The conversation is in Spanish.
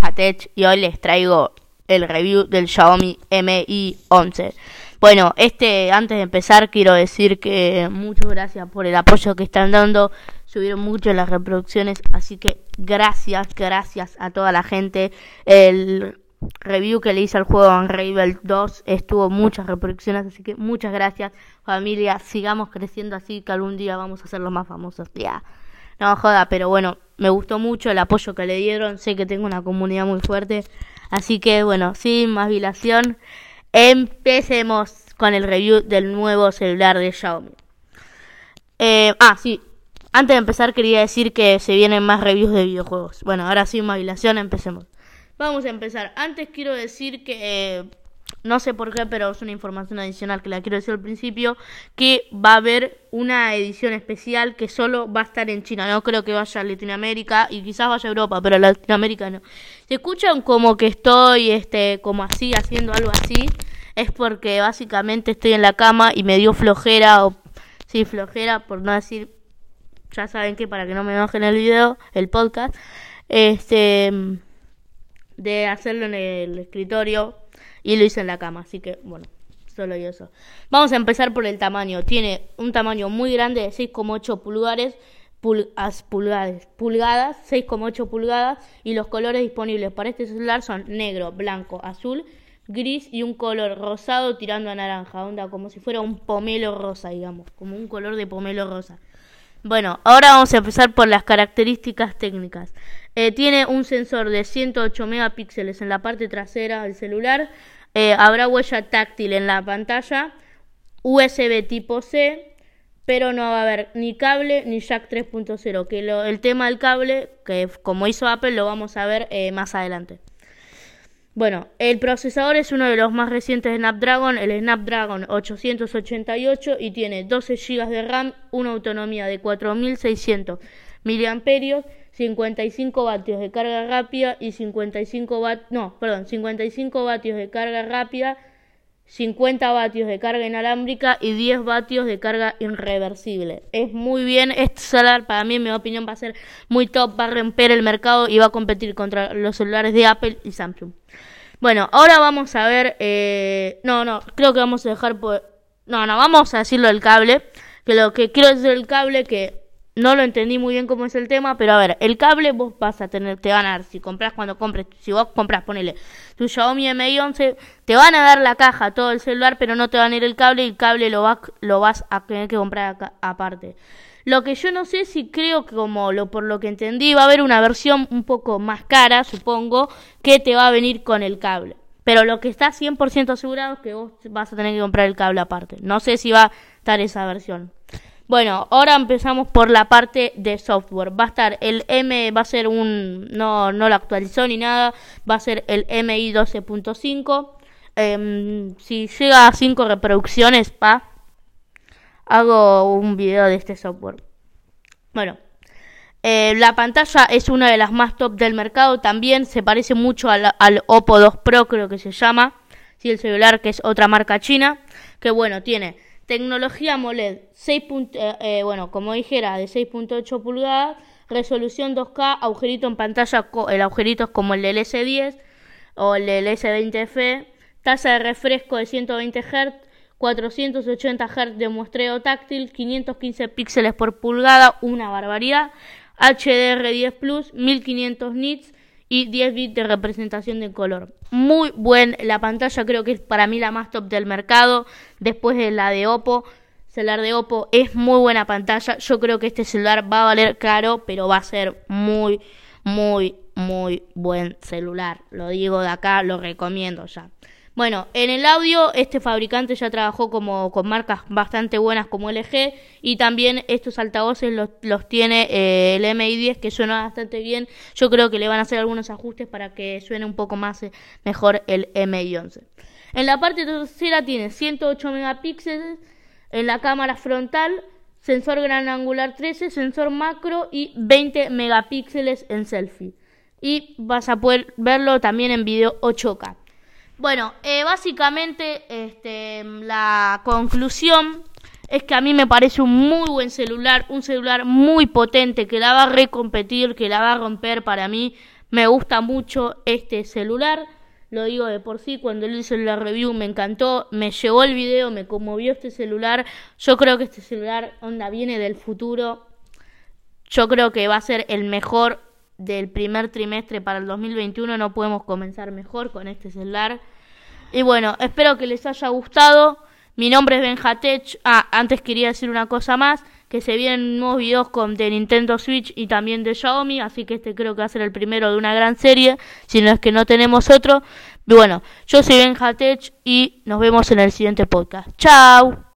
Patech y hoy les traigo el review del Xiaomi Mi 11. Bueno, este antes de empezar quiero decir que muchas gracias por el apoyo que están dando. Subieron mucho las reproducciones, así que gracias, gracias a toda la gente. El review que le hice al juego Unravel 2 estuvo muchas reproducciones, así que muchas gracias familia. Sigamos creciendo así que algún día vamos a ser los más famosos. Ya. No joda, pero bueno, me gustó mucho el apoyo que le dieron. Sé que tengo una comunidad muy fuerte. Así que bueno, sin más dilación, empecemos con el review del nuevo celular de Xiaomi. Eh, ah, sí. Antes de empezar quería decir que se vienen más reviews de videojuegos. Bueno, ahora sin más dilación empecemos. Vamos a empezar. Antes quiero decir que eh, no sé por qué, pero es una información adicional que la quiero decir al principio, que va a haber una edición especial que solo va a estar en China. No creo que vaya a Latinoamérica y quizás vaya a Europa, pero a Latinoamérica no. Si escuchan como que estoy este como así haciendo algo así, es porque básicamente estoy en la cama y me dio flojera o sí, flojera por no decir ya saben que para que no me enojen el video, el podcast, este de hacerlo en el escritorio y lo hice en la cama, así que bueno, solo yo eso. Vamos a empezar por el tamaño. Tiene un tamaño muy grande de 6,8 pulgares, pulgadas, pulgadas, 6,8 pulgadas y los colores disponibles para este celular son negro, blanco, azul, gris y un color rosado tirando a naranja, onda como si fuera un pomelo rosa, digamos, como un color de pomelo rosa. Bueno, ahora vamos a empezar por las características técnicas. Eh, tiene un sensor de 108 megapíxeles en la parte trasera del celular. Eh, habrá huella táctil en la pantalla. USB tipo C. Pero no va a haber ni cable ni jack 3.0. Que el tema del cable, que como hizo Apple, lo vamos a ver eh, más adelante. Bueno, el procesador es uno de los más recientes de Snapdragon, el Snapdragon 888 y tiene 12 GB de RAM, una autonomía de 4600 mAh, 55 vatios de carga rápida y 55 vatios, no, perdón, 55 vatios de carga rápida, 50 vatios de carga inalámbrica y 10 vatios de carga irreversible. Es muy bien, este celular para mí en mi opinión va a ser muy top, va a romper el mercado y va a competir contra los celulares de Apple y Samsung. Bueno, ahora vamos a ver. Eh, no, no, creo que vamos a dejar por. No, no, vamos a decirlo del cable. Que lo que quiero decir del cable, que no lo entendí muy bien cómo es el tema, pero a ver, el cable vos vas a tener, te van a dar, si compras cuando compres, si vos compras, ponele tu Xiaomi Mi 11, te van a dar la caja, todo el celular, pero no te van a ir el cable y el cable lo, vas, lo vas a tener que comprar acá, aparte. Lo que yo no sé si creo que como lo por lo que entendí va a haber una versión un poco más cara, supongo, que te va a venir con el cable. Pero lo que está 100% asegurado es que vos vas a tener que comprar el cable aparte. No sé si va a estar esa versión. Bueno, ahora empezamos por la parte de software. Va a estar el M, va a ser un, no, no lo actualizó ni nada, va a ser el MI 12.5. Em, si llega a 5 reproducciones, pa, hago un video de este software. Bueno, eh, la pantalla es una de las más top del mercado. También se parece mucho al, Oppo 2 Pro, creo que se llama. Sí, el celular que es otra marca china. Que bueno, tiene tecnología AMOLED 6. Eh, eh, bueno, como dijera, de 6.8 pulgadas. Resolución 2K, agujerito en pantalla. El agujerito es como el del S10 o el del S20F. Tasa de refresco de 120 Hz 480 Hz de muestreo táctil, 515 píxeles por pulgada, una barbaridad, HDR10 Plus, 1500 nits y 10 bits de representación de color. Muy buen, la pantalla creo que es para mí la más top del mercado, después de la de Oppo. Celular de Oppo es muy buena pantalla. Yo creo que este celular va a valer caro, pero va a ser muy, muy, muy buen celular. Lo digo de acá, lo recomiendo ya. Bueno, en el audio este fabricante ya trabajó como con marcas bastante buenas como LG y también estos altavoces los, tiene eh, el MI10 que suena bastante bien. Yo creo que le van a hacer algunos ajustes para que suene un poco más eh, mejor el MI11. En la parte trasera tiene 108 megapíxeles en la cámara frontal, sensor gran angular 13, sensor macro y 20 megapíxeles en selfie. Y vas a poder verlo también en video 8K. Bueno, eh, básicamente este, la conclusión es que a mí me parece un muy buen celular, un celular muy potente que la va a recompetir, que la va a romper para mí, Me gusta mucho este celular. Lo digo de por sí, cuando él hizo la review me encantó, me llegó el video, me conmovió este celular. Yo creo que este celular, onda, viene del futuro. Yo creo que va a ser el mejor del primer trimestre para el 2021. No podemos comenzar mejor con este celular. Y bueno, espero que les haya gustado. Mi nombre es Benjatech. Ah, antes quería decir una cosa más que se vienen nuevos videos con de Nintendo Switch y también de Xiaomi, así que este creo que va a ser el primero de una gran serie, si no es que no tenemos otro. Y bueno, yo soy Benjatech y nos vemos en el siguiente podcast. Chao.